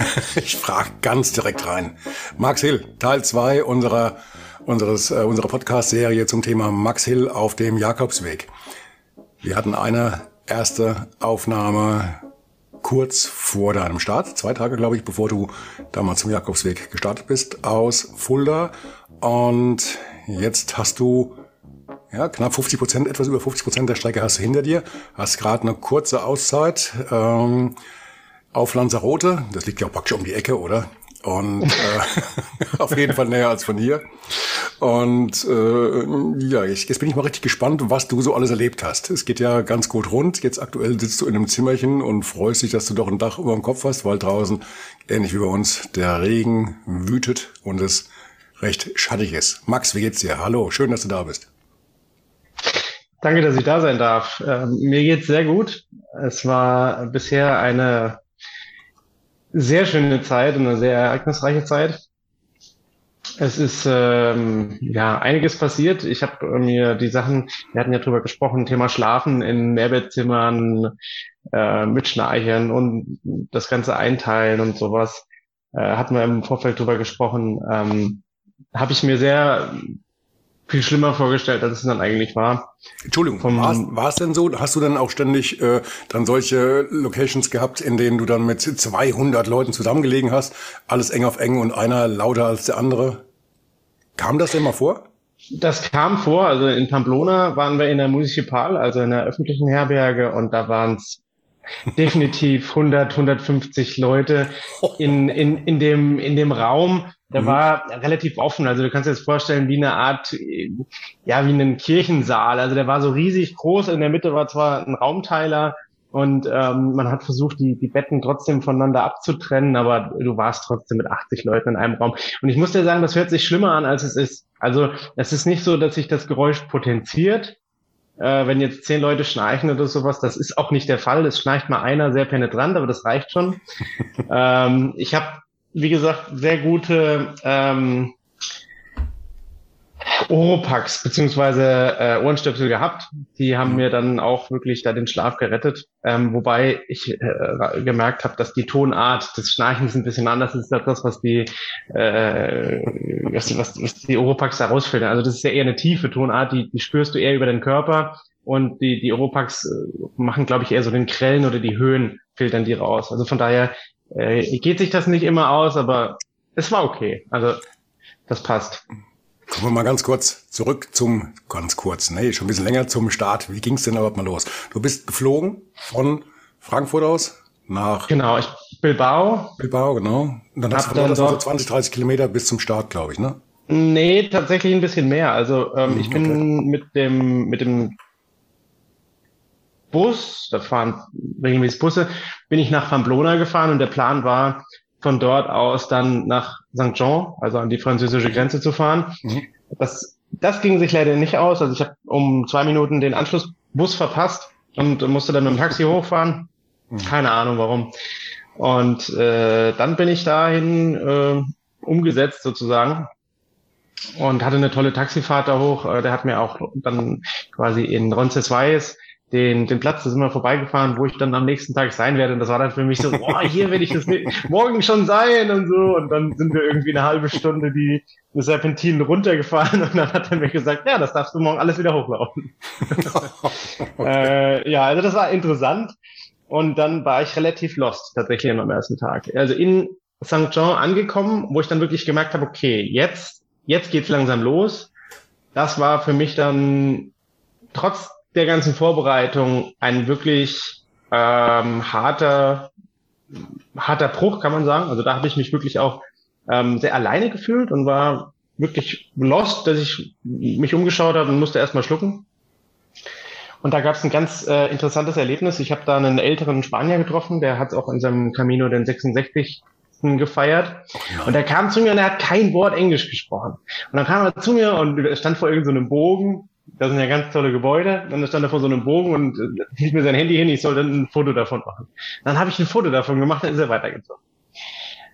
Ich frage ganz direkt rein. Max Hill, Teil 2 unserer, unseres, äh, unserer Podcast-Serie zum Thema Max Hill auf dem Jakobsweg. Wir hatten eine erste Aufnahme kurz vor deinem Start, zwei Tage, glaube ich, bevor du damals zum Jakobsweg gestartet bist, aus Fulda. Und jetzt hast du ja, knapp 50 Prozent, etwas über 50 Prozent der Strecke hast du hinter dir, hast gerade eine kurze Auszeit ähm, auf Lanzarote. Das liegt ja auch praktisch um die Ecke, oder? Und äh, auf jeden Fall näher als von hier. Und äh, ja, ich, jetzt bin ich mal richtig gespannt, was du so alles erlebt hast. Es geht ja ganz gut rund. Jetzt aktuell sitzt du in einem Zimmerchen und freust dich, dass du doch ein Dach über dem Kopf hast, weil draußen, ähnlich wie bei uns, der Regen wütet und es recht schattig ist. Max, wie geht's dir? Hallo, schön, dass du da bist. Danke, dass ich da sein darf. Ähm, mir geht's sehr gut. Es war bisher eine sehr schöne Zeit und eine sehr ereignisreiche Zeit. Es ist ähm, ja einiges passiert. Ich habe mir die Sachen, wir hatten ja drüber gesprochen, Thema Schlafen in Mehrbettzimmern äh, mit Schnarchen und das ganze Einteilen und sowas. Äh, hatten wir im Vorfeld drüber gesprochen. Ähm, habe ich mir sehr viel schlimmer vorgestellt, als es dann eigentlich war. Entschuldigung, war es denn so? Hast du dann auch ständig äh, dann solche Locations gehabt, in denen du dann mit 200 Leuten zusammengelegen hast, alles eng auf eng und einer lauter als der andere? Kam das denn mal vor? Das kam vor. Also in Pamplona waren wir in der Municipal, also in der öffentlichen Herberge, und da waren es definitiv 100, 150 Leute in, in, in, dem, in dem Raum. Der mhm. war relativ offen. Also du kannst dir das vorstellen wie eine Art, ja, wie einen Kirchensaal. Also der war so riesig groß. In der Mitte war zwar ein Raumteiler und ähm, man hat versucht, die, die Betten trotzdem voneinander abzutrennen, aber du warst trotzdem mit 80 Leuten in einem Raum. Und ich muss dir sagen, das hört sich schlimmer an, als es ist. Also es ist nicht so, dass sich das Geräusch potenziert, äh, wenn jetzt zehn Leute schnarchen oder sowas, das ist auch nicht der Fall. Es schnarcht mal einer sehr penetrant, aber das reicht schon. ähm, ich habe, wie gesagt, sehr gute ähm, Oropax beziehungsweise äh, Ohrenstöpsel gehabt. Die haben mir dann auch wirklich da den Schlaf gerettet. Ähm, wobei ich äh, gemerkt habe, dass die Tonart des Schnarchens ein bisschen anders ist als das, was die äh, was, was, was die Oropax herausfiltern. Also das ist ja eher eine tiefe Tonart, die, die spürst du eher über den Körper und die, die Oropax äh, machen, glaube ich, eher so den Krellen oder die Höhen filtern die raus. Also von daher äh, geht sich das nicht immer aus, aber es war okay. Also das passt. Kommen wir mal ganz kurz zurück zum, ganz kurz, nee, schon ein bisschen länger zum Start. Wie ging es denn überhaupt mal los? Du bist geflogen von Frankfurt aus nach... Genau, ich, Bilbao. Bilbao, genau. Und dann hast du dann dort, 20, 30 Kilometer bis zum Start, glaube ich, ne? Nee, tatsächlich ein bisschen mehr. Also ähm, hm, ich bin okay. mit dem, mit dem Bus, da fahren regelmäßig Busse, bin ich nach Pamplona gefahren und der Plan war, von dort aus dann nach St. Jean, also an die französische Grenze zu fahren. Mhm. Das, das ging sich leider nicht aus. Also ich habe um zwei Minuten den Anschlussbus verpasst und musste dann mit dem Taxi hochfahren. Mhm. Keine Ahnung warum. Und äh, dann bin ich dahin äh, umgesetzt sozusagen und hatte eine tolle Taxifahrt da hoch. Äh, der hat mir auch dann quasi in Roncesvalles den, den Platz, da sind wir vorbeigefahren, wo ich dann am nächsten Tag sein werde. Und das war dann für mich so, boah, hier werde ich das morgen schon sein und so. Und dann sind wir irgendwie eine halbe Stunde die Serpentinen runtergefahren und dann hat er mir gesagt, ja, das darfst du morgen alles wieder hochlaufen. okay. äh, ja, also das war interessant. Und dann war ich relativ lost tatsächlich am ersten Tag. Also in St. Jean angekommen, wo ich dann wirklich gemerkt habe, okay, jetzt, jetzt geht's langsam los. Das war für mich dann trotz der ganzen Vorbereitung ein wirklich ähm, harter, harter Bruch, kann man sagen. Also da habe ich mich wirklich auch ähm, sehr alleine gefühlt und war wirklich lost, dass ich mich umgeschaut habe und musste erstmal schlucken. Und da gab es ein ganz äh, interessantes Erlebnis. Ich habe da einen älteren Spanier getroffen, der hat auch in seinem Camino den 66 gefeiert. Und er kam zu mir und er hat kein Wort Englisch gesprochen. Und dann kam er zu mir und er stand vor irgendeinem so Bogen. Das sind ja ganz tolle Gebäude. Dann stand er vor so einem Bogen und äh, hielt mir sein Handy hin, ich soll dann ein Foto davon machen. Dann habe ich ein Foto davon gemacht, dann ist er weitergezogen.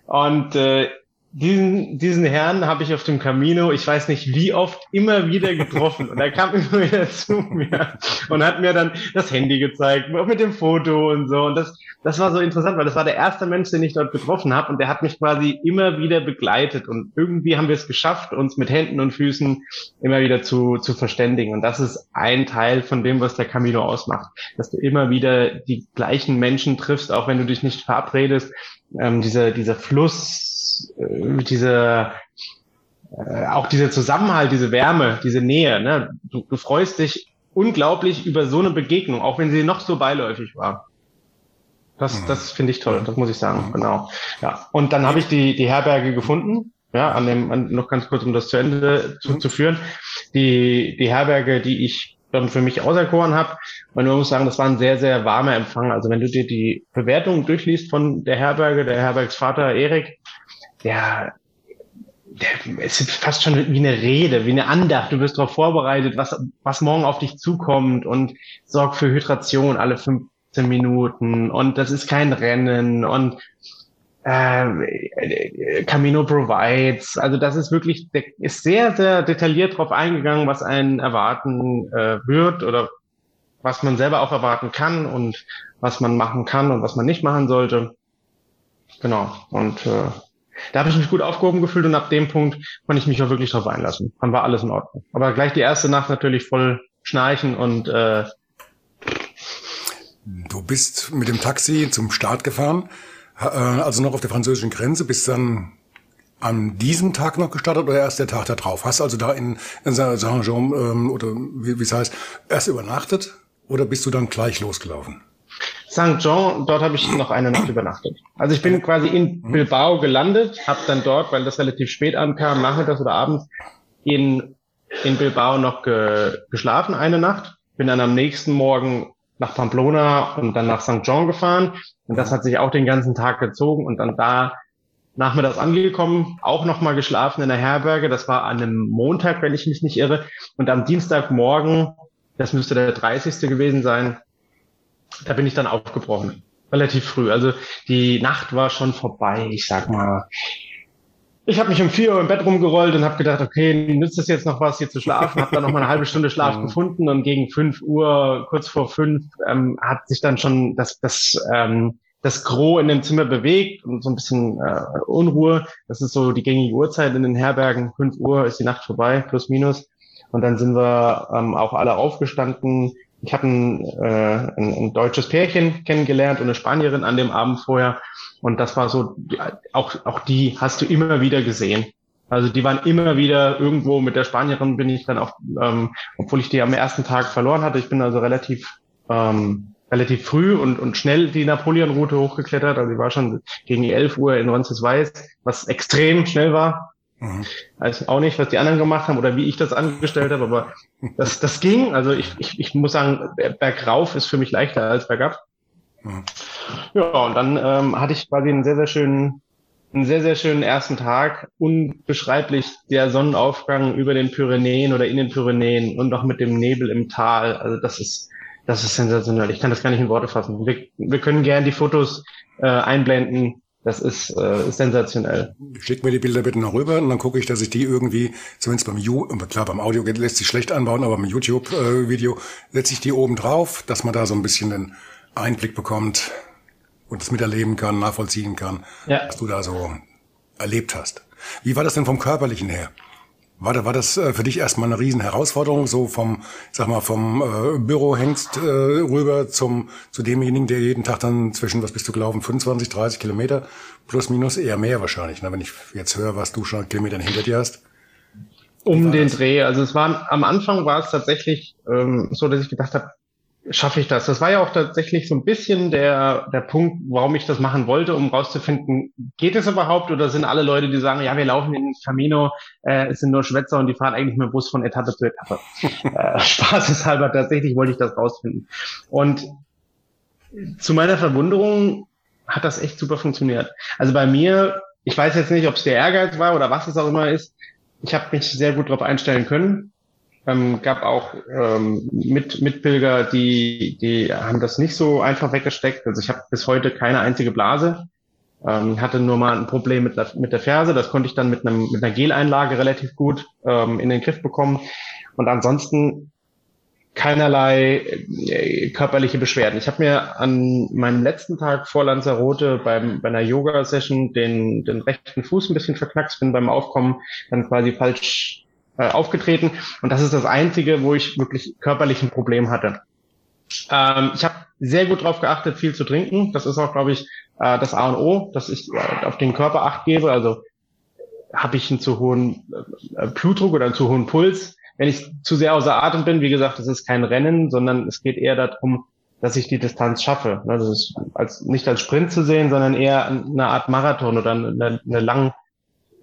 Und äh, diesen, diesen Herrn habe ich auf dem Camino, ich weiß nicht wie oft, immer wieder getroffen. Und er kam immer wieder zu mir und hat mir dann das Handy gezeigt, auch mit dem Foto und so. Und das, das war so interessant, weil das war der erste Mensch, den ich dort getroffen habe. Und der hat mich quasi immer wieder begleitet. Und irgendwie haben wir es geschafft, uns mit Händen und Füßen immer wieder zu, zu verständigen. Und das ist ein Teil von dem, was der Camino ausmacht. Dass du immer wieder die gleichen Menschen triffst, auch wenn du dich nicht verabredest. Ähm, dieser, dieser Fluss äh, diese äh, auch dieser Zusammenhalt, diese Wärme, diese Nähe. Ne? Du, du freust dich unglaublich über so eine Begegnung, auch wenn sie noch so beiläufig war. Das, mhm. das finde ich toll, das muss ich sagen, mhm. genau. Ja. Und dann habe ich die, die Herberge gefunden, ja, an dem, an, noch ganz kurz, um das zu Ende zu, mhm. zu führen. Die, die Herberge, die ich dann für mich auserkoren habe. Und man muss sagen, das war ein sehr, sehr warmer Empfang. Also wenn du dir die Bewertung durchliest von der Herberge, der Herbergsvater Erik, der, der, es ist fast schon wie eine Rede, wie eine Andacht. Du wirst darauf vorbereitet, was, was morgen auf dich zukommt und sorg für Hydration alle 15 Minuten und das ist kein Rennen und äh, Camino provides. Also das ist wirklich, der ist sehr, sehr detailliert darauf eingegangen, was einen erwarten äh, wird oder was man selber auch erwarten kann und was man machen kann und was man nicht machen sollte. Genau. Und äh, da habe ich mich gut aufgehoben gefühlt und ab dem Punkt konnte ich mich auch wirklich drauf einlassen. Dann war alles in Ordnung. Aber gleich die erste Nacht natürlich voll schnarchen und äh, Du bist mit dem Taxi zum Start gefahren, äh, also noch auf der französischen Grenze, bist dann an diesem Tag noch gestartet oder erst der Tag da drauf? Hast also da in, in Saint-Jean ähm, oder wie es heißt, erst übernachtet oder bist du dann gleich losgelaufen? St. Jean, dort habe ich noch eine Nacht übernachtet. Also ich bin quasi in Bilbao gelandet, habe dann dort, weil das relativ spät ankam, nachmittags oder abends, in, in Bilbao noch ge, geschlafen, eine Nacht. Bin dann am nächsten Morgen nach Pamplona und dann nach St. Jean gefahren. Und das hat sich auch den ganzen Tag gezogen und dann da nachmittags angekommen, auch nochmal geschlafen in der Herberge. Das war an einem Montag, wenn ich mich nicht irre. Und am Dienstagmorgen, das müsste der 30. gewesen sein, da bin ich dann aufgebrochen. Relativ früh. Also die Nacht war schon vorbei, ich sag mal. Ich habe mich um vier Uhr im Bett rumgerollt und habe gedacht, okay, nützt es jetzt noch was, hier zu schlafen? Habe dann noch mal eine halbe Stunde Schlaf gefunden und gegen fünf Uhr, kurz vor fünf, ähm, hat sich dann schon das, das, ähm, das Gros in dem Zimmer bewegt und so ein bisschen äh, Unruhe. Das ist so die gängige Uhrzeit in den Herbergen. Fünf Uhr ist die Nacht vorbei, plus minus. Und dann sind wir ähm, auch alle aufgestanden, ich habe ein, äh, ein, ein deutsches Pärchen kennengelernt und eine Spanierin an dem Abend vorher. Und das war so, auch, auch die hast du immer wieder gesehen. Also die waren immer wieder irgendwo mit der Spanierin bin ich dann auch, ähm, obwohl ich die am ersten Tag verloren hatte. Ich bin also relativ ähm, relativ früh und, und schnell die Napoleon-Route hochgeklettert. Also ich war schon gegen 11 Uhr in Roncesvalles, was extrem schnell war. Mhm. Also auch nicht, was die anderen gemacht haben oder wie ich das angestellt habe, aber das, das ging. Also ich, ich, ich muss sagen, bergauf ist für mich leichter als bergab. Mhm. Ja, und dann ähm, hatte ich quasi einen sehr, sehr schönen, einen sehr, sehr schönen ersten Tag. Unbeschreiblich der Sonnenaufgang über den Pyrenäen oder in den Pyrenäen und noch mit dem Nebel im Tal. Also das ist, das ist sensationell. Ich kann das gar nicht in Worte fassen. Wir, wir können gern die Fotos äh, einblenden das ist, äh, ist sensationell. Schick mir die Bilder bitte noch rüber und dann gucke ich, dass ich die irgendwie, zumindest beim You, klar, beim Audio lässt sich schlecht anbauen, aber beim YouTube-Video äh, setze ich die oben drauf, dass man da so ein bisschen den Einblick bekommt und es miterleben kann, nachvollziehen kann, ja. was du da so erlebt hast. Wie war das denn vom Körperlichen her? War, da, war das äh, für dich erstmal eine riesen Herausforderung, so vom, sag mal, vom äh, Büro hängst äh, rüber zum zu demjenigen, der jeden Tag dann zwischen, was bist du gelaufen, 25, 30 Kilometer plus minus eher mehr wahrscheinlich, ne? wenn ich jetzt höre, was du schon Kilometern hinter dir hast. Um den das? Dreh. Also es war am Anfang war es tatsächlich ähm, so, dass ich gedacht habe, schaffe ich das? Das war ja auch tatsächlich so ein bisschen der, der Punkt, warum ich das machen wollte, um rauszufinden, geht es überhaupt oder sind alle Leute, die sagen, ja, wir laufen in Camino, äh, es sind nur Schwätzer und die fahren eigentlich mit dem Bus von Etappe zu Etappe. äh, Spaßeshalber, tatsächlich wollte ich das rausfinden. Und zu meiner Verwunderung hat das echt super funktioniert. Also bei mir, ich weiß jetzt nicht, ob es der Ehrgeiz war oder was es auch immer ist. Ich habe mich sehr gut darauf einstellen können. Ähm, gab auch ähm, mit Mitpilger, die die haben das nicht so einfach weggesteckt. Also ich habe bis heute keine einzige Blase. Ähm, hatte nur mal ein Problem mit der, mit der Ferse. Das konnte ich dann mit, einem, mit einer Geleinlage relativ gut ähm, in den Griff bekommen. Und ansonsten keinerlei äh, körperliche Beschwerden. Ich habe mir an meinem letzten Tag vor Lanzarote beim, bei einer Yoga-Session den, den rechten Fuß ein bisschen verknackst, bin beim Aufkommen dann quasi falsch äh, aufgetreten. Und das ist das Einzige, wo ich wirklich körperlich ein Problem hatte. Ähm, ich habe sehr gut darauf geachtet, viel zu trinken. Das ist auch, glaube ich, äh, das A und O, dass ich äh, auf den Körper acht gebe. Also habe ich einen zu hohen äh, Blutdruck oder einen zu hohen Puls, wenn ich zu sehr außer Atem bin, wie gesagt, das ist kein Rennen, sondern es geht eher darum, dass ich die Distanz schaffe. Das ist als, nicht als Sprint zu sehen, sondern eher eine Art Marathon oder eine, eine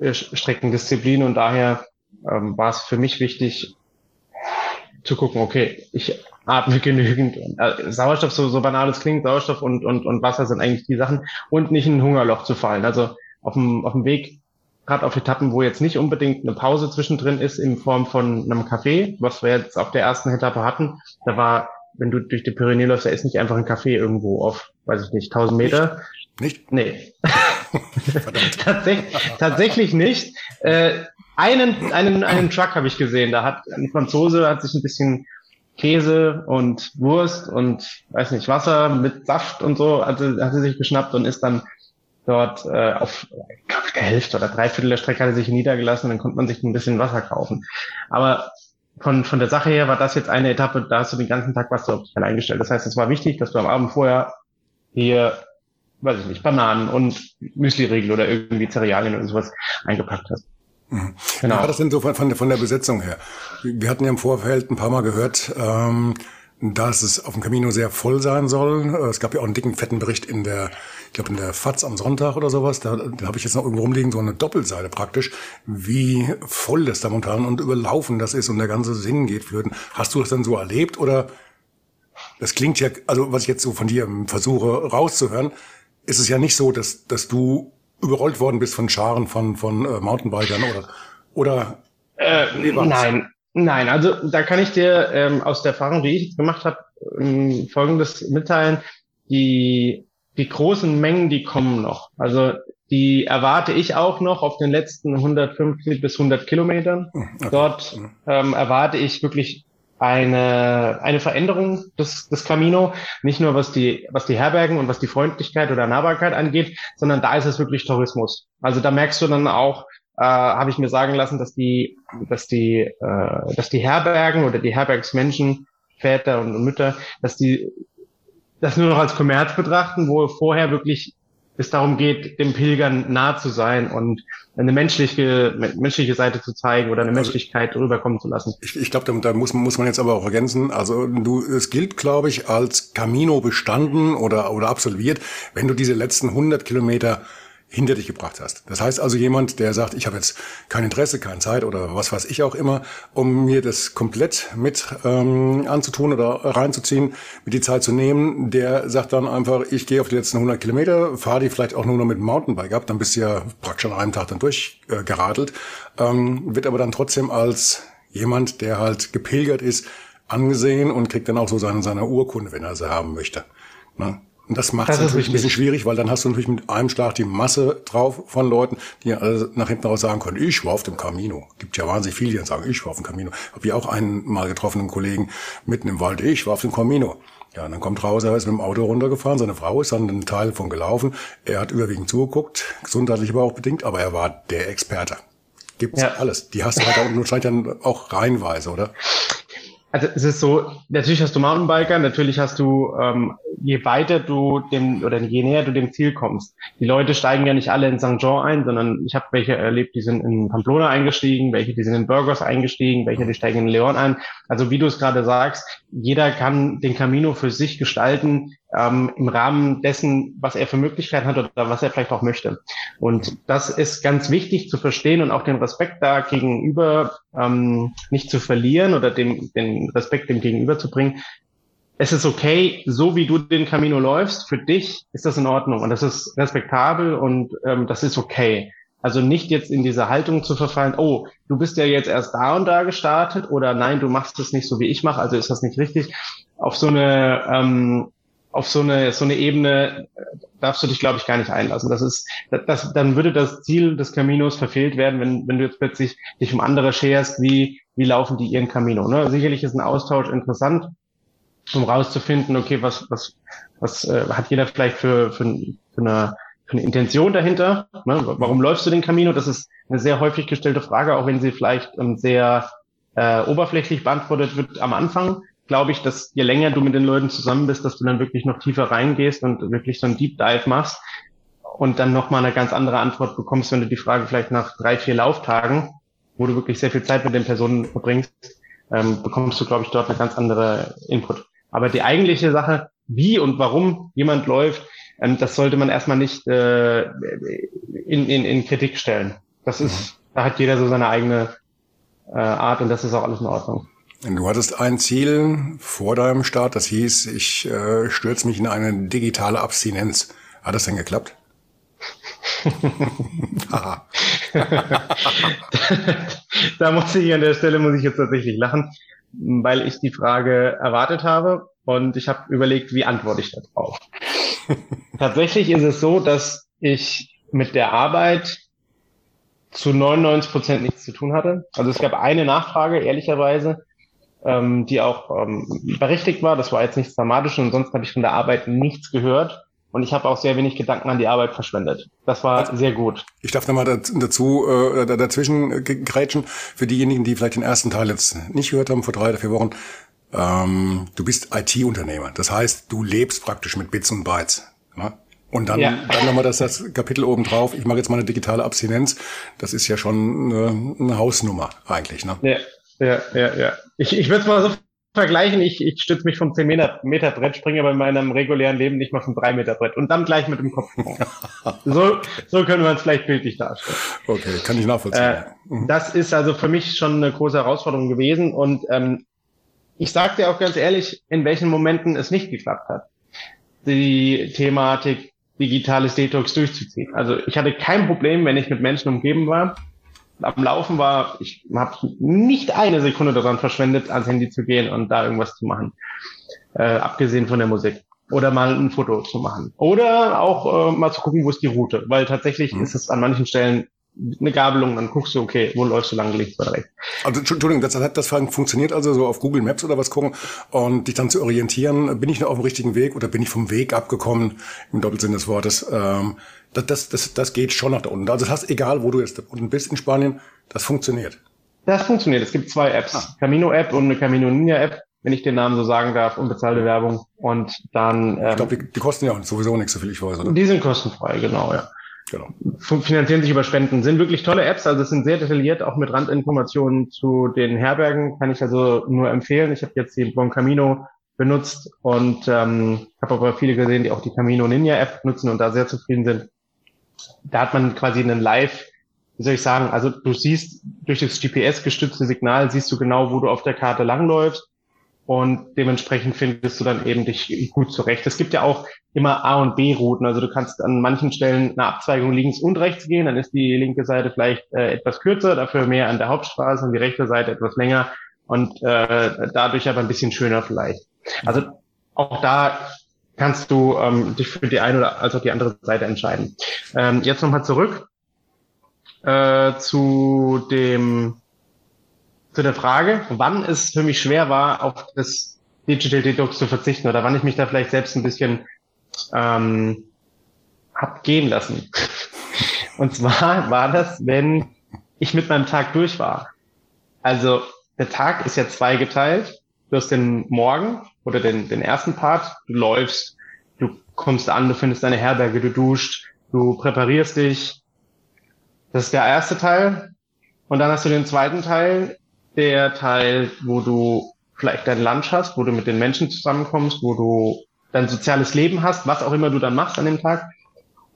Langstreckendisziplin. Und daher ähm, war es für mich wichtig zu gucken, okay, ich atme genügend. Äh, Sauerstoff, so, so banal es klingt, Sauerstoff und, und, und Wasser sind eigentlich die Sachen. Und nicht in ein Hungerloch zu fallen. Also auf dem, auf dem Weg gerade auf Etappen, wo jetzt nicht unbedingt eine Pause zwischendrin ist in Form von einem Café, was wir jetzt auf der ersten Etappe hatten. Da war, wenn du durch die Pyrenäen läufst, da ist nicht einfach ein Café irgendwo auf, weiß ich nicht, 1000 Meter. Nicht? Nee. tatsächlich, tatsächlich nicht. Äh, einen, einen, einen Truck habe ich gesehen. Da hat ein Franzose hat sich ein bisschen Käse und Wurst und weiß nicht Wasser mit Saft und so hat sie sich geschnappt und ist dann dort äh, auf der Hälfte oder Dreiviertel der Strecke hat er sich niedergelassen, dann konnte man sich ein bisschen Wasser kaufen. Aber von, von der Sache her war das jetzt eine Etappe, da hast du den ganzen Tag was auf dich eingestellt. Das heißt, es war wichtig, dass du am Abend vorher hier, weiß ich nicht, Bananen und Müsli-Riegel oder irgendwie Cerealien oder sowas eingepackt hast. Mhm. Genau. Wie war das denn so von, von der Besetzung her? Wir hatten ja im Vorfeld ein paar Mal gehört, ähm, dass es auf dem Camino sehr voll sein soll. Es gab ja auch einen dicken, fetten Bericht in der, ich glaube in der FAZ am Sonntag oder sowas. Da, da habe ich jetzt noch irgendwo rumliegen, so eine Doppelseite praktisch, wie voll das da momentan und überlaufen das ist und der ganze Sinn geht flöten. Hast du das dann so erlebt oder das klingt ja, also was ich jetzt so von dir versuche rauszuhören, ist es ja nicht so, dass, dass du überrollt worden bist von Scharen von, von äh, Mountainbikern oder, oder äh, nein, Nein, also da kann ich dir ähm, aus der Erfahrung, die ich gemacht habe, ähm, Folgendes mitteilen. Die, die großen Mengen, die kommen noch. Also die erwarte ich auch noch auf den letzten 150 bis 100 Kilometern. Hm, okay. Dort hm. ähm, erwarte ich wirklich eine, eine Veränderung des, des Camino, nicht nur was die, was die Herbergen und was die Freundlichkeit oder Nahbarkeit angeht, sondern da ist es wirklich Tourismus. Also da merkst du dann auch, äh, habe ich mir sagen lassen, dass die, dass die, äh, dass die Herbergen oder die Herbergsmenschen, Väter und Mütter, dass die das nur noch als Kommerz betrachten, wo vorher wirklich es darum geht, dem Pilgern nah zu sein und eine menschliche, menschliche Seite zu zeigen oder eine also, Menschlichkeit rüberkommen zu lassen. Ich, ich glaube, da, muss, muss man jetzt aber auch ergänzen. Also du, es gilt, glaube ich, als Camino bestanden oder, oder absolviert, wenn du diese letzten 100 Kilometer hinter dich gebracht hast. Das heißt also jemand, der sagt, ich habe jetzt kein Interesse, keine Zeit oder was weiß ich auch immer, um mir das komplett mit ähm, anzutun oder reinzuziehen, mit die Zeit zu nehmen, der sagt dann einfach, ich gehe auf die letzten 100 Kilometer, fahre die vielleicht auch nur noch mit dem Mountainbike ab, dann bist du ja praktisch an einem Tag dann durchgeradelt, äh, ähm, wird aber dann trotzdem als jemand, der halt gepilgert ist, angesehen und kriegt dann auch so seine, seine Urkunde, wenn er sie haben möchte. Ne? Und das macht es natürlich ein bisschen schwierig, weil dann hast du natürlich mit einem Schlag die Masse drauf von Leuten, die alle nach hinten raus sagen können, ich war auf dem Camino. Gibt ja wahnsinnig viele, die sagen, ich war auf dem Camino. Habe ich auch einen mal getroffen, einen Kollegen mitten im Wald, ich war auf dem Camino. Ja, und dann kommt raus, er ist mit dem Auto runtergefahren, seine Frau ist dann einen Teil von gelaufen. Er hat überwiegend zugeguckt, gesundheitlich aber auch bedingt, aber er war der Experte. Gibt's ja. alles. Die hast du halt auch wahrscheinlich dann auch reihenweise, oder? Also es ist so, natürlich hast du Mountainbiker, natürlich hast du, ähm, je weiter du dem oder je näher du dem Ziel kommst. Die Leute steigen ja nicht alle in St. Jean ein, sondern ich habe welche erlebt, die sind in Pamplona eingestiegen, welche die sind in Burgos eingestiegen, welche die steigen in Leon ein. Also wie du es gerade sagst, jeder kann den Camino für sich gestalten, ähm, im Rahmen dessen, was er für Möglichkeiten hat oder was er vielleicht auch möchte. Und das ist ganz wichtig zu verstehen und auch den Respekt da gegenüber ähm, nicht zu verlieren oder dem, den Respekt dem Gegenüber zu bringen. es ist okay, so wie du den Camino läufst, für dich ist das in Ordnung und das ist respektabel und ähm, das ist okay. Also nicht jetzt in diese Haltung zu verfallen, oh, du bist ja jetzt erst da und da gestartet oder nein, du machst es nicht so wie ich mache, also ist das nicht richtig. Auf so eine ähm, auf so eine so eine Ebene äh, darfst du dich, glaube ich, gar nicht einlassen. Das ist, das, dann würde das Ziel des Caminos verfehlt werden, wenn, wenn du jetzt plötzlich dich um andere scherst, wie, wie laufen die ihren Camino. Ne? Sicherlich ist ein Austausch interessant, um rauszufinden, okay, was, was, was äh, hat jeder vielleicht für, für, für, eine, für eine Intention dahinter? Ne? Warum läufst du den Camino? Das ist eine sehr häufig gestellte Frage, auch wenn sie vielleicht ähm, sehr äh, oberflächlich beantwortet wird am Anfang glaube ich, dass je länger du mit den Leuten zusammen bist, dass du dann wirklich noch tiefer reingehst und wirklich so ein Deep Dive machst und dann nochmal eine ganz andere Antwort bekommst, wenn du die Frage vielleicht nach drei, vier Lauftagen, wo du wirklich sehr viel Zeit mit den Personen verbringst, ähm, bekommst du, glaube ich, dort eine ganz andere Input. Aber die eigentliche Sache, wie und warum jemand läuft, ähm, das sollte man erstmal nicht äh, in, in, in Kritik stellen. Das ist, da hat jeder so seine eigene äh, Art und das ist auch alles in Ordnung. Du hattest ein Ziel vor deinem Start, das hieß, ich äh, stürze mich in eine digitale Abstinenz. Hat das denn geklappt? da muss ich an der Stelle muss ich jetzt tatsächlich lachen, weil ich die Frage erwartet habe und ich habe überlegt, wie antworte ich darauf. Tatsächlich ist es so, dass ich mit der Arbeit zu 99 Prozent nichts zu tun hatte. Also es gab eine Nachfrage, ehrlicherweise, ähm, die auch ähm, berechtigt war. Das war jetzt nichts Dramatisches und sonst habe ich von der Arbeit nichts gehört. Und ich habe auch sehr wenig Gedanken an die Arbeit verschwendet. Das war also, sehr gut. Ich darf nochmal dazu äh, dazwischen grätschen. Für diejenigen, die vielleicht den ersten Teil jetzt nicht gehört haben, vor drei oder vier Wochen. Ähm, du bist IT-Unternehmer. Das heißt, du lebst praktisch mit Bits und Bytes. Ja? Und dann, ja. dann nochmal das, das Kapitel oben drauf. Ich mache jetzt mal eine digitale Abstinenz. Das ist ja schon eine, eine Hausnummer eigentlich. Ne? Ja, ja, ja, ja. Ich, ich würde es mal so vergleichen, ich, ich stütze mich vom 10 Meter, Meter Brett, springe aber in meinem regulären Leben nicht mal vom 3 Meter Brett und dann gleich mit dem Kopf. so, so können wir uns vielleicht bildlich darstellen. Okay, kann ich nachvollziehen. Äh, mhm. Das ist also für mich schon eine große Herausforderung gewesen und ähm, ich sage dir auch ganz ehrlich, in welchen Momenten es nicht geklappt hat, die Thematik digitales Detox durchzuziehen. Also ich hatte kein Problem, wenn ich mit Menschen umgeben war, am Laufen war, ich habe nicht eine Sekunde daran verschwendet, ans Handy zu gehen und da irgendwas zu machen. Äh, abgesehen von der Musik. Oder mal ein Foto zu machen. Oder auch äh, mal zu gucken, wo ist die Route. Weil tatsächlich mhm. ist es an manchen Stellen eine Gabelung, dann guckst du, okay, wo läufst du lang, links oder rechts. Also Entschuldigung, das hat das funktioniert also so auf Google Maps oder was gucken und dich dann zu orientieren, bin ich noch auf dem richtigen Weg oder bin ich vom Weg abgekommen, im Doppelsinn des Wortes. Ähm, das, das, das, das geht schon nach da unten. Also das heißt, egal wo du jetzt unten bist in Spanien, das funktioniert. Das funktioniert. Es gibt zwei Apps. Ah. Camino-App und eine Camino Ninja-App, wenn ich den Namen so sagen darf, unbezahlte Werbung. Und dann. Ähm, ich glaube, die, die kosten ja sowieso nichts, so viel ich weiß, oder? Die sind kostenfrei, genau, ja. Genau. Finanzieren sich über Spenden. Sind wirklich tolle Apps, also sind sehr detailliert, auch mit Randinformationen zu den Herbergen. Kann ich also nur empfehlen. Ich habe jetzt die Bon Camino benutzt und ähm, habe aber viele gesehen, die auch die Camino Ninja App nutzen und da sehr zufrieden sind da hat man quasi einen Live, wie soll ich sagen, also du siehst durch das GPS-gestützte Signal, siehst du genau, wo du auf der Karte langläufst und dementsprechend findest du dann eben dich gut zurecht. Es gibt ja auch immer A- und B-Routen, also du kannst an manchen Stellen eine Abzweigung links und rechts gehen, dann ist die linke Seite vielleicht äh, etwas kürzer, dafür mehr an der Hauptstraße und die rechte Seite etwas länger und äh, dadurch aber ein bisschen schöner vielleicht. Also auch da kannst du ähm, dich für die eine oder also die andere Seite entscheiden. Ähm, jetzt nochmal zurück äh, zu dem zu der Frage, wann es für mich schwer war, auf das Digital Detox zu verzichten oder wann ich mich da vielleicht selbst ein bisschen ähm, hab gehen lassen. Und zwar war das, wenn ich mit meinem Tag durch war. Also der Tag ist ja zweigeteilt. Du hast den Morgen oder den, den ersten Part. Du läufst, du kommst an, du findest deine Herberge, du duscht, du präparierst dich. Das ist der erste Teil. Und dann hast du den zweiten Teil, der Teil, wo du vielleicht dein Lunch hast, wo du mit den Menschen zusammenkommst, wo du dein soziales Leben hast, was auch immer du dann machst an dem Tag.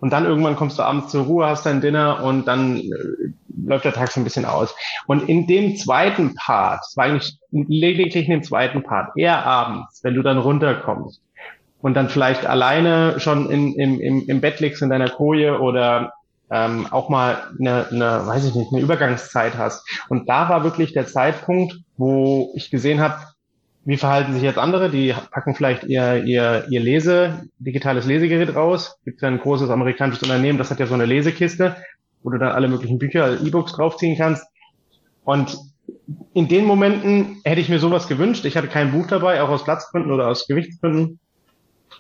Und dann irgendwann kommst du abends zur Ruhe, hast dein Dinner und dann äh, läuft der Tag so ein bisschen aus. Und in dem zweiten Part, es war eigentlich lediglich in dem zweiten Part, eher abends, wenn du dann runterkommst und dann vielleicht alleine schon in, im, im, im Bett liegst in deiner Koje oder ähm, auch mal eine, eine, weiß ich nicht, eine Übergangszeit hast. Und da war wirklich der Zeitpunkt, wo ich gesehen habe, wie verhalten sich jetzt andere? Die packen vielleicht ihr, ihr, ihr Lese, digitales Lesegerät raus. Gibt ja ein großes amerikanisches Unternehmen, das hat ja so eine Lesekiste, wo du dann alle möglichen Bücher, E-Books draufziehen kannst. Und in den Momenten hätte ich mir sowas gewünscht. Ich hatte kein Buch dabei, auch aus Platzgründen oder aus Gewichtsgründen.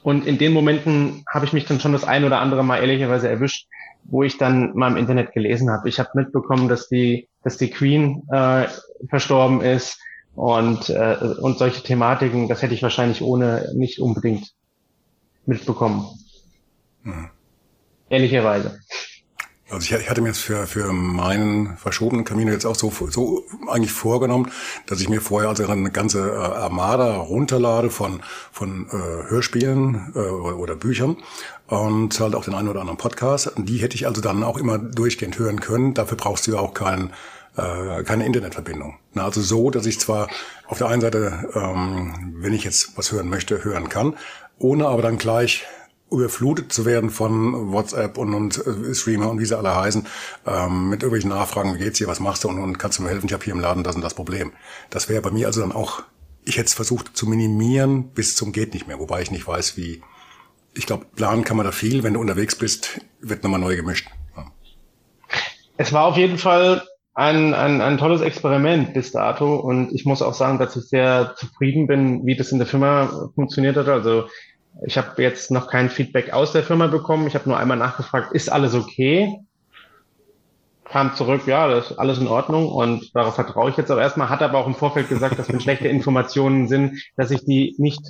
Und in den Momenten habe ich mich dann schon das ein oder andere Mal ehrlicherweise erwischt, wo ich dann mal im Internet gelesen habe. Ich habe mitbekommen, dass die, dass die Queen äh, verstorben ist und, äh, und solche Thematiken, das hätte ich wahrscheinlich ohne nicht unbedingt mitbekommen. Hm. Ehrlicherweise. Also ich, ich hatte mir jetzt für, für meinen verschobenen Kamin jetzt auch so, so eigentlich vorgenommen, dass ich mir vorher also eine ganze äh, Armada runterlade von, von äh, Hörspielen äh, oder Büchern und halt auch den einen oder anderen Podcast. Die hätte ich also dann auch immer durchgehend hören können. Dafür brauchst du ja auch keinen äh, keine Internetverbindung. Na, also so, dass ich zwar auf der einen Seite, ähm, wenn ich jetzt was hören möchte, hören kann, ohne aber dann gleich überflutet zu werden von WhatsApp und, und äh, Streamer und wie sie alle heißen, ähm, mit irgendwelchen Nachfragen, wie geht's dir, was machst du und, und kannst du mir helfen, ich habe hier im Laden das und das Problem. Das wäre bei mir also dann auch, ich hätte es versucht zu minimieren bis zum geht nicht mehr, wobei ich nicht weiß, wie, ich glaube, planen kann man da viel, wenn du unterwegs bist, wird nochmal neu gemischt. Ja. Es war auf jeden Fall ein, ein, ein tolles Experiment bis dato und ich muss auch sagen, dass ich sehr zufrieden bin, wie das in der Firma funktioniert hat. Also ich habe jetzt noch kein Feedback aus der Firma bekommen. Ich habe nur einmal nachgefragt, ist alles okay? Kam zurück, ja, das ist alles in Ordnung und darauf vertraue ich jetzt auch erstmal. Hat aber auch im Vorfeld gesagt, dass wenn schlechte Informationen sind, dass ich die nicht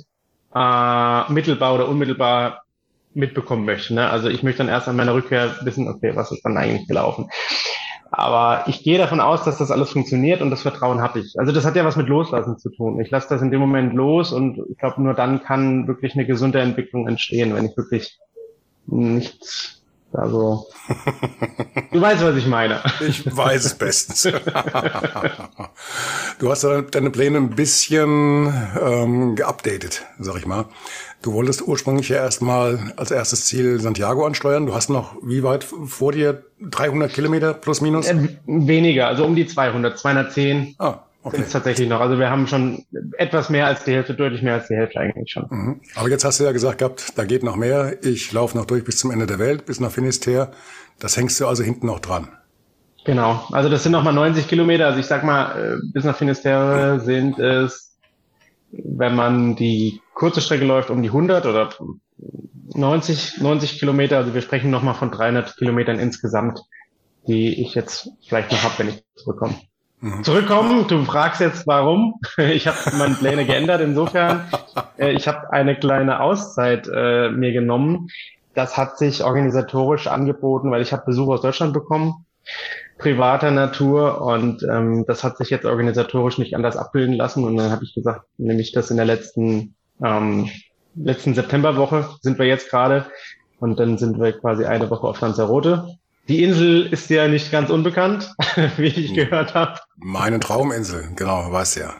äh, mittelbar oder unmittelbar mitbekommen möchte. Ne? Also ich möchte dann erst an meiner Rückkehr wissen, okay, was ist dann eigentlich gelaufen. Aber ich gehe davon aus, dass das alles funktioniert und das Vertrauen habe ich. Also das hat ja was mit Loslassen zu tun. Ich lasse das in dem Moment los und ich glaube, nur dann kann wirklich eine gesunde Entwicklung entstehen, wenn ich wirklich nichts, also du weißt, was ich meine. Ich weiß es bestens. du hast deine Pläne ein bisschen ähm, geupdatet, sag ich mal. Du wolltest ursprünglich ja erstmal als erstes Ziel Santiago ansteuern. Du hast noch wie weit vor dir? 300 Kilometer plus minus? Äh, weniger, also um die 200, 210. Ah, okay. Ist tatsächlich noch. Also wir haben schon etwas mehr als die Hälfte, deutlich mehr als die Hälfte eigentlich schon. Mhm. Aber jetzt hast du ja gesagt gehabt, da geht noch mehr. Ich laufe noch durch bis zum Ende der Welt, bis nach Finisterre. Das hängst du also hinten noch dran. Genau. Also das sind noch mal 90 Kilometer. Also ich sag mal, äh, bis nach Finisterre sind es wenn man die kurze Strecke läuft, um die 100 oder 90, 90 Kilometer. Also wir sprechen nochmal von 300 Kilometern insgesamt, die ich jetzt vielleicht noch habe, wenn ich zurückkomme. Mhm. Zurückkommen, du fragst jetzt warum. Ich habe meine Pläne geändert. Insofern, äh, ich habe eine kleine Auszeit äh, mir genommen. Das hat sich organisatorisch angeboten, weil ich habe Besuch aus Deutschland bekommen privater Natur und ähm, das hat sich jetzt organisatorisch nicht anders abbilden lassen und dann habe ich gesagt, nämlich das in der letzten ähm, letzten Septemberwoche sind wir jetzt gerade und dann sind wir quasi eine Woche auf Lanzarote. Die Insel ist ja nicht ganz unbekannt, wie ich gehört habe. Meine Trauminsel, genau, weißt ja.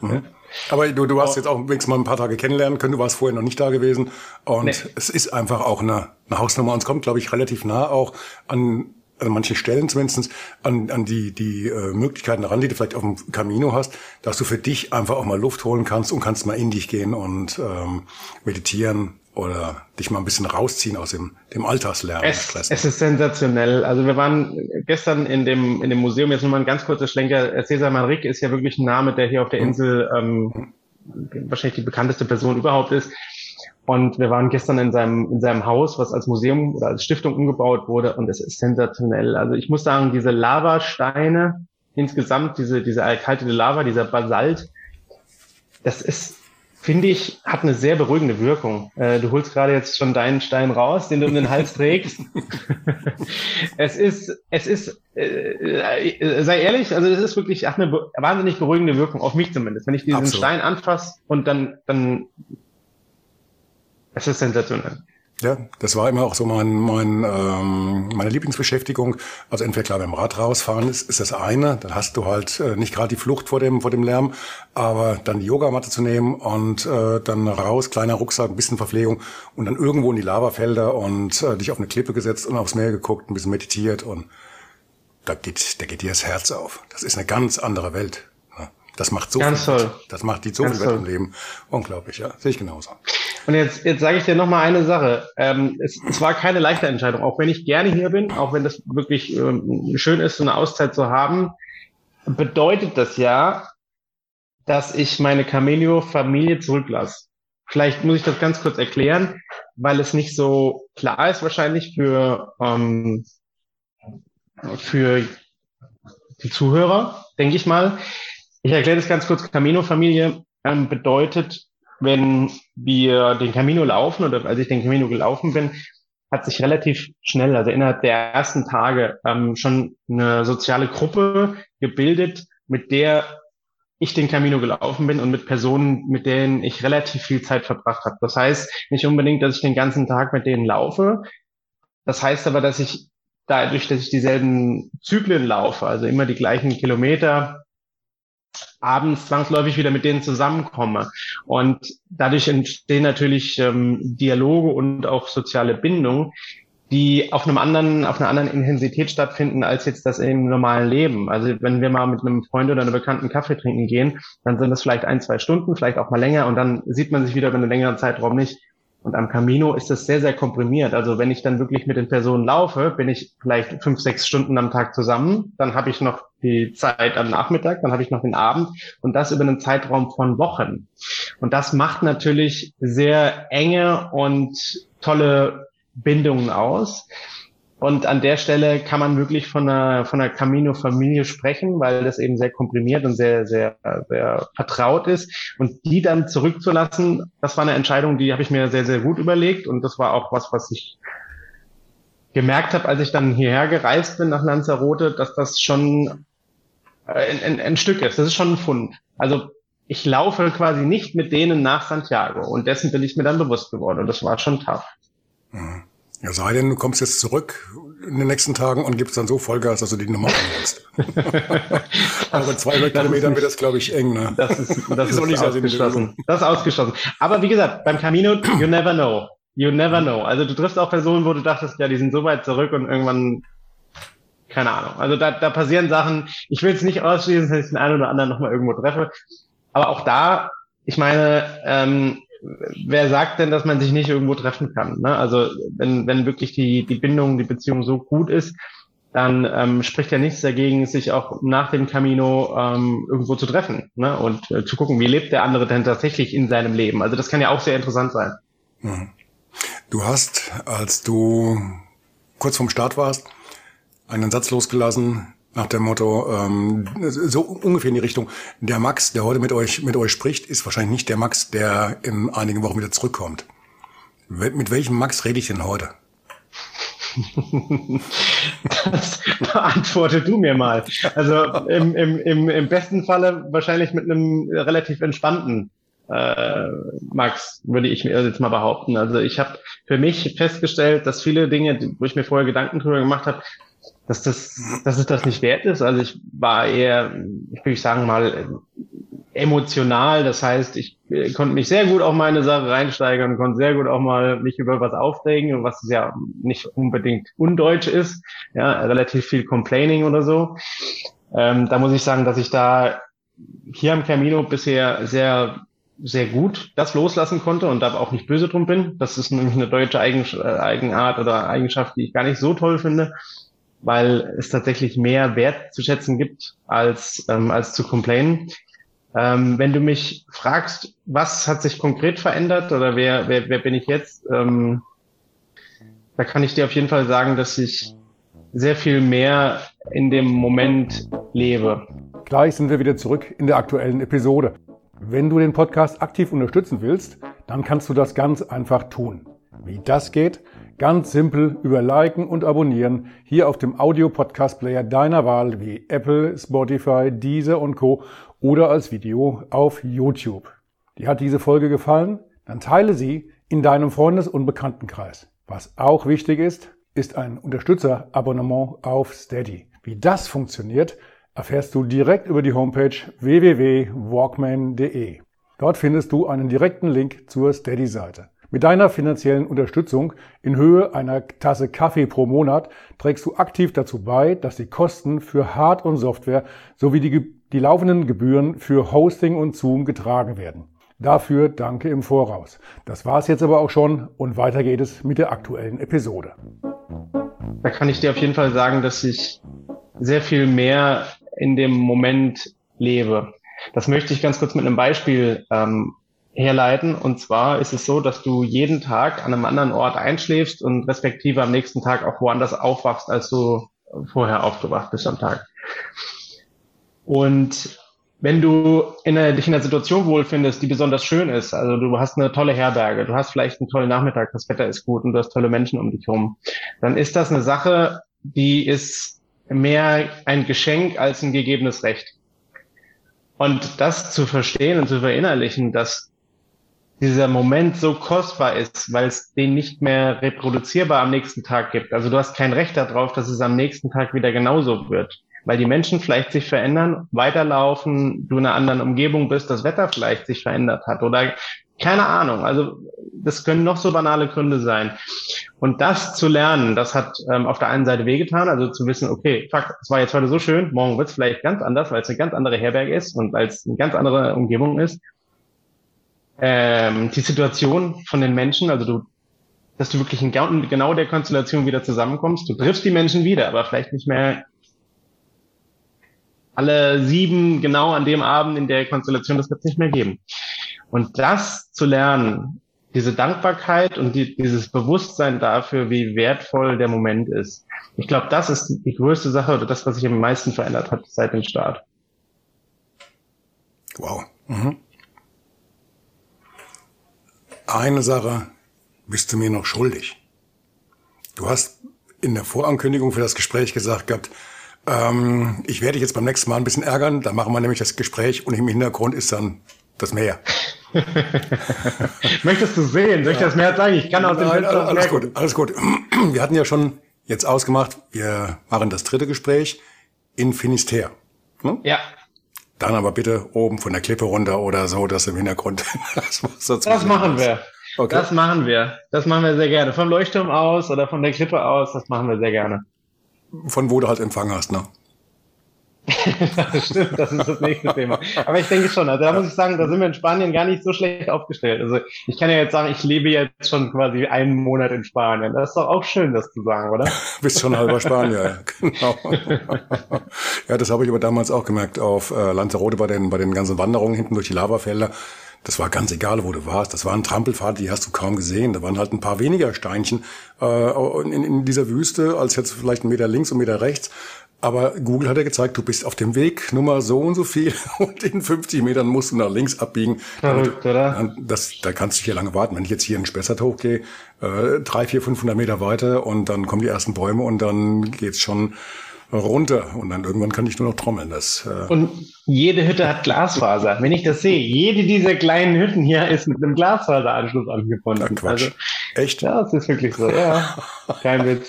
Mhm. Aber du, du hast jetzt auch wenigstens mal ein paar Tage kennenlernen können. Du warst vorher noch nicht da gewesen. Und nee. es ist einfach auch eine, eine Hausnummer. Und es kommt, glaube ich, relativ nah auch an an manchen Stellen zumindest an, an die, die äh, Möglichkeiten daran, die du vielleicht auf dem Camino hast, dass du für dich einfach auch mal Luft holen kannst und kannst mal in dich gehen und ähm, meditieren oder dich mal ein bisschen rausziehen aus dem, dem Alltagslernen. Es, es ist sensationell. Also wir waren gestern in dem, in dem Museum, jetzt nur mal ein ganz kurzer Schlenker. Cesar Manrique ist ja wirklich ein Name, der hier auf der mhm. Insel ähm, wahrscheinlich die bekannteste Person überhaupt ist. Und wir waren gestern in seinem, in seinem Haus, was als Museum oder als Stiftung umgebaut wurde. Und es ist sensationell. Also ich muss sagen, diese Lavasteine, insgesamt diese, diese erkaltete Lava, dieser Basalt, das ist, finde ich, hat eine sehr beruhigende Wirkung. Äh, du holst gerade jetzt schon deinen Stein raus, den du um den Hals trägst. es ist, es ist, äh, äh, sei ehrlich, also es ist wirklich, hat eine wahnsinnig beruhigende Wirkung, auf mich zumindest. Wenn ich diesen Absolut. Stein anfasse und dann, dann es ist sensationell. Ja, das war immer auch so mein, mein, ähm, meine Lieblingsbeschäftigung. Also entweder klar beim Rad rausfahren ist, ist das eine, dann hast du halt äh, nicht gerade die Flucht vor dem, vor dem Lärm, aber dann die Yogamatte zu nehmen und äh, dann raus, kleiner Rucksack, ein bisschen Verpflegung und dann irgendwo in die Lavafelder und äh, dich auf eine Klippe gesetzt und aufs Meer geguckt, ein bisschen meditiert und da geht, da geht dir das Herz auf. Das ist eine ganz andere Welt. Das macht so Ganz viel toll. Das macht die so Ganz viel toll. im Leben. Unglaublich, ja. Sehe ich genauso. Und jetzt, jetzt sage ich dir noch mal eine Sache. Ähm, es, es war keine leichte Entscheidung, auch wenn ich gerne hier bin, auch wenn das wirklich ähm, schön ist, so eine Auszeit zu haben, bedeutet das ja, dass ich meine Camelio-Familie zurücklasse. Vielleicht muss ich das ganz kurz erklären, weil es nicht so klar ist wahrscheinlich für, ähm, für die Zuhörer, denke ich mal. Ich erkläre das ganz kurz. Camino-Familie ähm, bedeutet, wenn wir den Camino laufen oder als ich den Camino gelaufen bin, hat sich relativ schnell, also innerhalb der ersten Tage, ähm, schon eine soziale Gruppe gebildet, mit der ich den Camino gelaufen bin und mit Personen, mit denen ich relativ viel Zeit verbracht habe. Das heißt nicht unbedingt, dass ich den ganzen Tag mit denen laufe. Das heißt aber, dass ich dadurch, dass ich dieselben Zyklen laufe, also immer die gleichen Kilometer, abends zwangsläufig wieder mit denen zusammenkomme. Und dadurch entstehen natürlich ähm, Dialoge und auch soziale Bindungen, die auf einem anderen, auf einer anderen Intensität stattfinden als jetzt das im normalen Leben. Also wenn wir mal mit einem Freund oder einer Bekannten Kaffee trinken gehen, dann sind das vielleicht ein, zwei Stunden, vielleicht auch mal länger und dann sieht man sich wieder über einen längeren Zeitraum nicht. Und am Camino ist das sehr, sehr komprimiert. Also wenn ich dann wirklich mit den Personen laufe, bin ich vielleicht fünf, sechs Stunden am Tag zusammen. Dann habe ich noch die Zeit am Nachmittag, dann habe ich noch den Abend und das über einen Zeitraum von Wochen. Und das macht natürlich sehr enge und tolle Bindungen aus. Und an der Stelle kann man wirklich von einer, von einer Camino-Familie sprechen, weil das eben sehr komprimiert und sehr, sehr, sehr vertraut ist. Und die dann zurückzulassen, das war eine Entscheidung, die habe ich mir sehr, sehr gut überlegt. Und das war auch was, was ich gemerkt habe, als ich dann hierher gereist bin nach Lanzarote, dass das schon ein, ein, ein Stück ist. Das ist schon ein Fund. Also ich laufe quasi nicht mit denen nach Santiago. Und dessen bin ich mir dann bewusst geworden. Und das war schon tough. Mhm. Ja, sei denn, du kommst jetzt zurück in den nächsten Tagen und gibst dann so Vollgas, dass du die Nummer anhältst. Aber 200 Kilometern wird das, glaube ich, eng. Ne? Das ist, das Ist ist, auch nicht ausgeschlossen. Das ist ausgeschlossen. Aber wie gesagt, beim Camino, you never know. You never know. Also du triffst auch Personen, wo du dachtest, ja, die sind so weit zurück und irgendwann, keine Ahnung. Also da, da passieren Sachen. Ich will es nicht ausschließen, dass ich den einen oder anderen nochmal irgendwo treffe. Aber auch da, ich meine, ähm, wer sagt denn, dass man sich nicht irgendwo treffen kann? Ne? Also wenn, wenn wirklich die, die Bindung, die Beziehung so gut ist, dann ähm, spricht ja nichts dagegen, sich auch nach dem Camino ähm, irgendwo zu treffen ne? und äh, zu gucken, wie lebt der andere denn tatsächlich in seinem Leben. Also das kann ja auch sehr interessant sein. Mhm. Du hast, als du kurz vorm Start warst, einen Satz losgelassen nach dem Motto, ähm, so ungefähr in die Richtung, der Max, der heute mit euch, mit euch spricht, ist wahrscheinlich nicht der Max, der in einigen Wochen wieder zurückkommt. Mit welchem Max rede ich denn heute? Das beantworte du mir mal. Also im, im, im, im besten Falle wahrscheinlich mit einem relativ entspannten äh, Max, würde ich mir jetzt mal behaupten. Also ich habe für mich festgestellt, dass viele Dinge, wo ich mir vorher Gedanken drüber gemacht habe, dass das, dass es das nicht wert ist. Also ich war eher, ich würde sagen mal, emotional. Das heißt, ich äh, konnte mich sehr gut auf meine Sache reinsteigern, konnte sehr gut auch mal mich über was aufregen, was ja nicht unbedingt undeutsch ist. Ja, relativ viel Complaining oder so. Ähm, da muss ich sagen, dass ich da hier am Camino bisher sehr sehr gut das loslassen konnte und da auch nicht böse drum bin. Das ist nämlich eine deutsche Eigen Eigenart oder Eigenschaft, die ich gar nicht so toll finde, weil es tatsächlich mehr Wert zu schätzen gibt, als, ähm, als zu complainen. Ähm, wenn du mich fragst, was hat sich konkret verändert oder wer, wer, wer bin ich jetzt, ähm, da kann ich dir auf jeden Fall sagen, dass ich sehr viel mehr in dem Moment lebe. Gleich sind wir wieder zurück in der aktuellen Episode. Wenn du den Podcast aktiv unterstützen willst, dann kannst du das ganz einfach tun. Wie das geht? Ganz simpel über Liken und Abonnieren hier auf dem Audio-Podcast-Player deiner Wahl wie Apple, Spotify, Deezer und Co. oder als Video auf YouTube. Dir hat diese Folge gefallen? Dann teile sie in deinem Freundes- und Bekanntenkreis. Was auch wichtig ist, ist ein Unterstützerabonnement auf Steady. Wie das funktioniert, erfährst du direkt über die Homepage www.walkman.de. Dort findest du einen direkten Link zur Steady-Seite. Mit deiner finanziellen Unterstützung in Höhe einer Tasse Kaffee pro Monat trägst du aktiv dazu bei, dass die Kosten für Hard- und Software sowie die, die laufenden Gebühren für Hosting und Zoom getragen werden. Dafür danke im Voraus. Das war's jetzt aber auch schon und weiter geht es mit der aktuellen Episode. Da kann ich dir auf jeden Fall sagen, dass ich sehr viel mehr in dem Moment lebe. Das möchte ich ganz kurz mit einem Beispiel ähm, herleiten. Und zwar ist es so, dass du jeden Tag an einem anderen Ort einschläfst und respektive am nächsten Tag auch woanders aufwachst, als du vorher aufgewacht bist am Tag. Und wenn du in einer, dich in einer Situation wohlfindest, die besonders schön ist, also du hast eine tolle Herberge, du hast vielleicht einen tollen Nachmittag, das Wetter ist gut und du hast tolle Menschen um dich herum, dann ist das eine Sache, die ist mehr ein Geschenk als ein gegebenes Recht. Und das zu verstehen und zu verinnerlichen, dass dieser Moment so kostbar ist, weil es den nicht mehr reproduzierbar am nächsten Tag gibt. Also du hast kein Recht darauf, dass es am nächsten Tag wieder genauso wird, weil die Menschen vielleicht sich verändern, weiterlaufen, du in einer anderen Umgebung bist, das Wetter vielleicht sich verändert hat oder keine Ahnung. Also das können noch so banale Gründe sein. Und das zu lernen, das hat ähm, auf der einen Seite wehgetan, also zu wissen, okay, fuck, es war jetzt heute so schön, morgen wird es vielleicht ganz anders, weil es eine ganz andere Herberge ist und weil es eine ganz andere Umgebung ist ähm, die Situation von den Menschen, also du, dass du wirklich in genau der Konstellation wieder zusammenkommst. Du triffst die Menschen wieder, aber vielleicht nicht mehr alle sieben genau an dem Abend in der Konstellation, das wird es nicht mehr geben. Und das zu lernen, diese Dankbarkeit und die, dieses Bewusstsein dafür, wie wertvoll der Moment ist. Ich glaube, das ist die größte Sache oder das, was sich am meisten verändert hat seit dem Start. Wow. Mhm. Eine Sache bist du mir noch schuldig. Du hast in der Vorankündigung für das Gespräch gesagt gehabt, ähm, ich werde dich jetzt beim nächsten Mal ein bisschen ärgern, dann machen wir nämlich das Gespräch und im Hintergrund ist dann das Meer. Möchtest du sehen? Soll ich das Meer zeigen? Ich kann aus dem Nein, Fenster alles gut, alles gut. Wir hatten ja schon jetzt ausgemacht, wir machen das dritte Gespräch in Finisterre. Hm? Ja. Dann aber bitte oben von der Klippe runter oder so, dass im Hintergrund das Wasser Das machen wir. Okay. Das machen wir. Das machen wir sehr gerne. Vom Leuchtturm aus oder von der Klippe aus, das machen wir sehr gerne. Von wo du halt Empfang hast, ne? Das stimmt, das ist das nächste Thema. Aber ich denke schon, also da muss ich sagen, da sind wir in Spanien gar nicht so schlecht aufgestellt. Also ich kann ja jetzt sagen, ich lebe jetzt schon quasi einen Monat in Spanien. Das ist doch auch schön, das zu sagen, oder? Bist schon halber Spanier, genau. ja, das habe ich aber damals auch gemerkt auf äh, Lanzarote bei den, bei den ganzen Wanderungen hinten durch die Lavafelder. Das war ganz egal, wo du warst. Das waren Trampelpfade, die hast du kaum gesehen. Da waren halt ein paar weniger Steinchen äh, in, in dieser Wüste, als jetzt vielleicht ein Meter links und Meter rechts. Aber Google hat ja gezeigt, du bist auf dem Weg Nummer so und so viel und in 50 Metern musst du nach links abbiegen. Verrückt, oder? Das, da kannst du hier lange warten. Wenn ich jetzt hier in Spessart hochgehe, äh, drei, vier, 500 Meter weiter und dann kommen die ersten Bäume und dann geht's schon runter und dann irgendwann kann ich nur noch trommeln. Das, äh und jede Hütte hat Glasfaser. Wenn ich das sehe, jede dieser kleinen Hütten hier ist mit einem Glasfaseranschluss angebunden. Ja, Quatsch. Also, Echt? Ja, das ist wirklich so, ja. Kein Witz.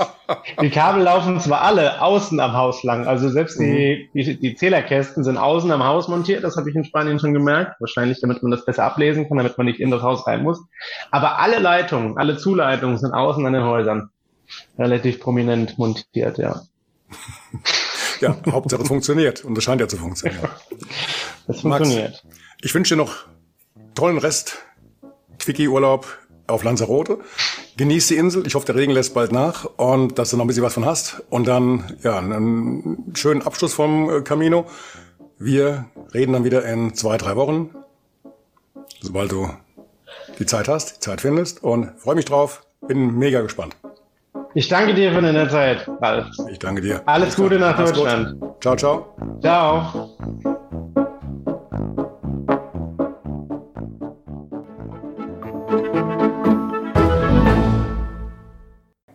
Die Kabel laufen zwar alle außen am Haus lang, also selbst die, mhm. die, die Zählerkästen sind außen am Haus montiert, das habe ich in Spanien schon gemerkt. Wahrscheinlich, damit man das besser ablesen kann, damit man nicht in das Haus rein muss. Aber alle Leitungen, alle Zuleitungen sind außen an den Häusern relativ prominent montiert, ja ja, Hauptsache es funktioniert. Und es scheint ja zu funktionieren. Es funktioniert. Max, ich wünsche dir noch tollen Rest Quickie-Urlaub auf Lanzarote. Genieß die Insel. Ich hoffe, der Regen lässt bald nach und dass du noch ein bisschen was von hast. Und dann, ja, einen schönen Abschluss vom äh, Camino. Wir reden dann wieder in zwei, drei Wochen, sobald du die Zeit hast, die Zeit findest. Und freue mich drauf. Bin mega gespannt. Ich danke dir für deine Zeit, Ralf. Ich danke dir. Alles Gute nach Alles Deutschland. Gut. Ciao, ciao. Ciao.